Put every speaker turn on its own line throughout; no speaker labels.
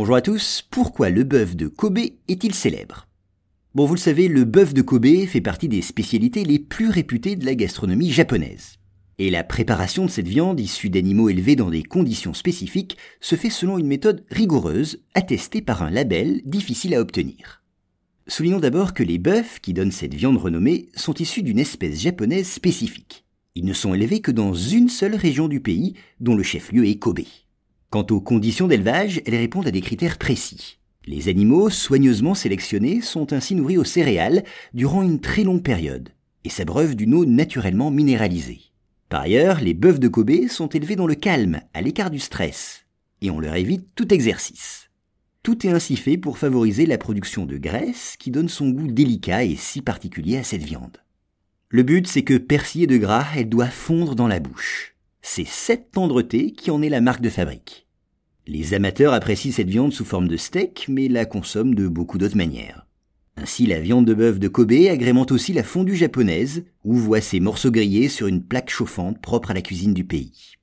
Bonjour à tous, pourquoi le bœuf de Kobe est-il célèbre? Bon, vous le savez, le bœuf de Kobe fait partie des spécialités les plus réputées de la gastronomie japonaise. Et la préparation de cette viande issue d'animaux élevés dans des conditions spécifiques se fait selon une méthode rigoureuse, attestée par un label difficile à obtenir. Soulignons d'abord que les bœufs qui donnent cette viande renommée sont issus d'une espèce japonaise spécifique. Ils ne sont élevés que dans une seule région du pays, dont le chef-lieu est Kobe. Quant aux conditions d'élevage, elles répondent à des critères précis. Les animaux soigneusement sélectionnés sont ainsi nourris aux céréales durant une très longue période et s'abreuvent d'une eau naturellement minéralisée. Par ailleurs, les bœufs de Kobe sont élevés dans le calme, à l'écart du stress, et on leur évite tout exercice. Tout est ainsi fait pour favoriser la production de graisse qui donne son goût délicat et si particulier à cette viande. Le but, c'est que persillée de gras, elle doit fondre dans la bouche. C'est cette tendreté qui en est la marque de fabrique. Les amateurs apprécient cette viande sous forme de steak, mais la consomment de beaucoup d'autres manières. Ainsi, la viande de bœuf de Kobe agrémente aussi la fondue japonaise, où voit ses morceaux grillés sur une plaque chauffante propre à la cuisine du pays.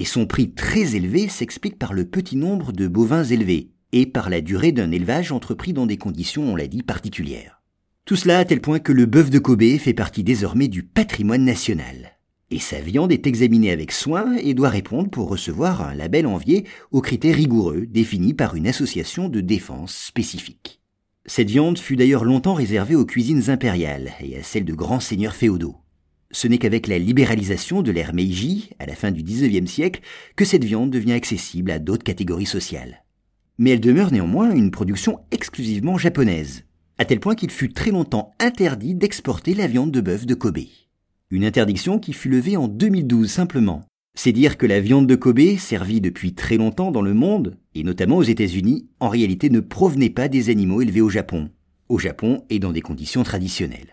Et son prix très élevé s'explique par le petit nombre de bovins élevés, et par la durée d'un élevage entrepris dans des conditions, on l'a dit, particulières. Tout cela à tel point que le bœuf de Kobe fait partie désormais du patrimoine national. Et sa viande est examinée avec soin et doit répondre pour recevoir un label envié aux critères rigoureux définis par une association de défense spécifique. Cette viande fut d'ailleurs longtemps réservée aux cuisines impériales et à celles de grands seigneurs féodaux. Ce n'est qu'avec la libéralisation de l'ère Meiji, à la fin du XIXe siècle, que cette viande devient accessible à d'autres catégories sociales. Mais elle demeure néanmoins une production exclusivement japonaise, à tel point qu'il fut très longtemps interdit d'exporter la viande de bœuf de Kobe. Une interdiction qui fut levée en 2012 simplement, c'est dire que la viande de Kobe, servie depuis très longtemps dans le monde, et notamment aux États-Unis, en réalité ne provenait pas des animaux élevés au Japon, au Japon et dans des conditions traditionnelles.